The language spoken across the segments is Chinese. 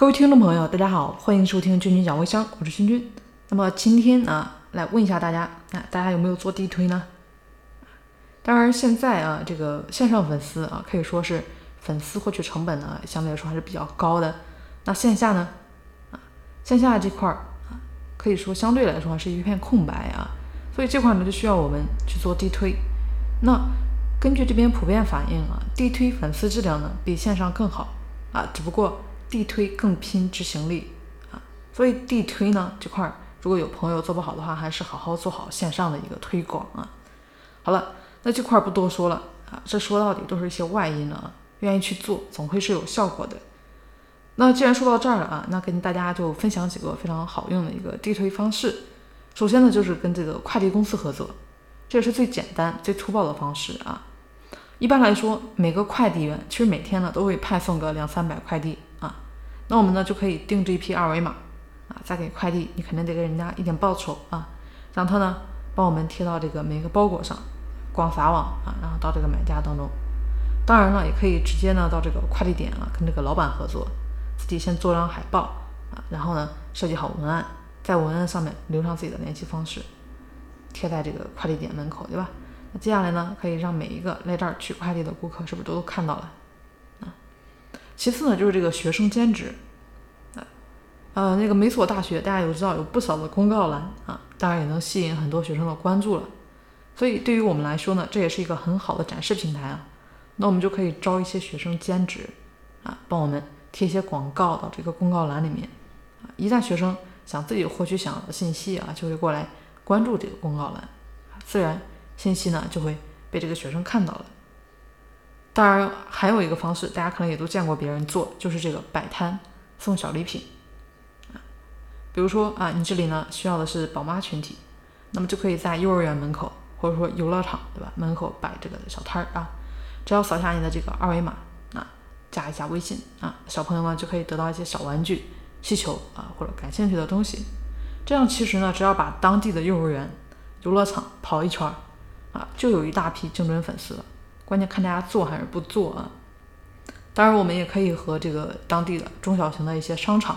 各位听众朋友，大家好，欢迎收听君君讲微商，我是君君。那么今天啊，来问一下大家，啊，大家有没有做地推呢？当然，现在啊，这个线上粉丝啊，可以说是粉丝获取成本呢，相对来说还是比较高的。那线下呢，啊，线下这块儿啊，可以说相对来说是一片空白啊，所以这块呢就需要我们去做地推。那根据这边普遍反映啊，地推粉丝质量呢比线上更好啊，只不过。地推更拼执行力啊，所以地推呢这块儿，如果有朋友做不好的话，还是好好做好线上的一个推广啊。好了，那这块儿不多说了啊，这说到底都是一些外因了啊，愿意去做总会是有效果的。那既然说到这儿了啊，那跟大家就分享几个非常好用的一个地推方式。首先呢，就是跟这个快递公司合作，这也是最简单、最粗暴的方式啊。一般来说，每个快递员其实每天呢都会派送个两三百快递。那我们呢就可以定制一批二维码啊，再给快递，你肯定得给人家一点报酬啊，让他呢帮我们贴到这个每个包裹上，广撒网啊，然后到这个买家当中。当然了，也可以直接呢到这个快递点啊，跟这个老板合作，自己先做张海报啊，然后呢设计好文案，在文案上面留上自己的联系方式，贴在这个快递点门口，对吧？那接下来呢，可以让每一个来这儿取快递的顾客是不是都都看到了？其次呢，就是这个学生兼职，啊呃，那个美索大学大家都知道有不少的公告栏啊，当然也能吸引很多学生的关注了。所以对于我们来说呢，这也是一个很好的展示平台啊。那我们就可以招一些学生兼职啊，帮我们贴一些广告到这个公告栏里面啊。一旦学生想自己获取想要的信息啊，就会过来关注这个公告栏，自然信息呢就会被这个学生看到了。当然，还有一个方式，大家可能也都见过别人做，就是这个摆摊送小礼品。比如说啊，你这里呢需要的是宝妈群体，那么就可以在幼儿园门口或者说游乐场，对吧？门口摆这个小摊儿啊，只要扫下你的这个二维码啊，加一下微信啊，小朋友们就可以得到一些小玩具、气球啊或者感兴趣的东西。这样其实呢，只要把当地的幼儿园、游乐场跑一圈儿啊，就有一大批精准粉丝了。关键看大家做还是不做啊！当然，我们也可以和这个当地的中小型的一些商场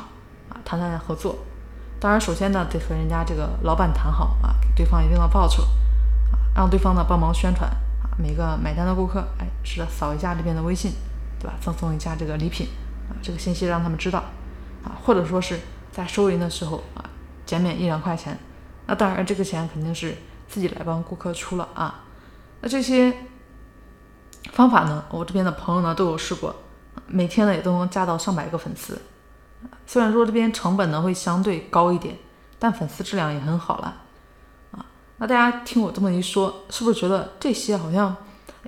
啊谈谈合作。当然，首先呢得和人家这个老板谈好啊，给对方一定的报酬啊，让对方呢帮忙宣传啊，每个买单的顾客，哎，是的，扫一下这边的微信，对吧？赠送一下这个礼品啊，这个信息让他们知道啊，或者说是在收银的时候啊减免一两块钱。那当然，这个钱肯定是自己来帮顾客出了啊。那这些。方法呢，我这边的朋友呢都有试过，每天呢也都能加到上百个粉丝。虽然说这边成本呢会相对高一点，但粉丝质量也很好了啊。那大家听我这么一说，是不是觉得这些好像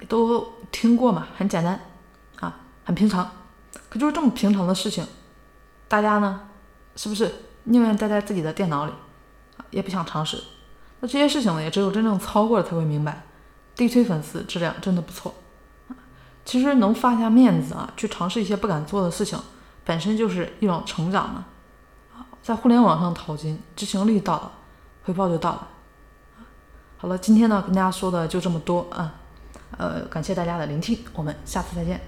都听过嘛？很简单啊，很平常。可就是这么平常的事情，大家呢是不是宁愿待在自己的电脑里，也不想尝试？那这些事情呢，也只有真正操过了才会明白，地推粉丝质量真的不错。其实能放下面子啊，去尝试一些不敢做的事情，本身就是一种成长嘛。在互联网上淘金，执行力到了，回报就到了。好了，今天呢跟大家说的就这么多啊，呃，感谢大家的聆听，我们下次再见。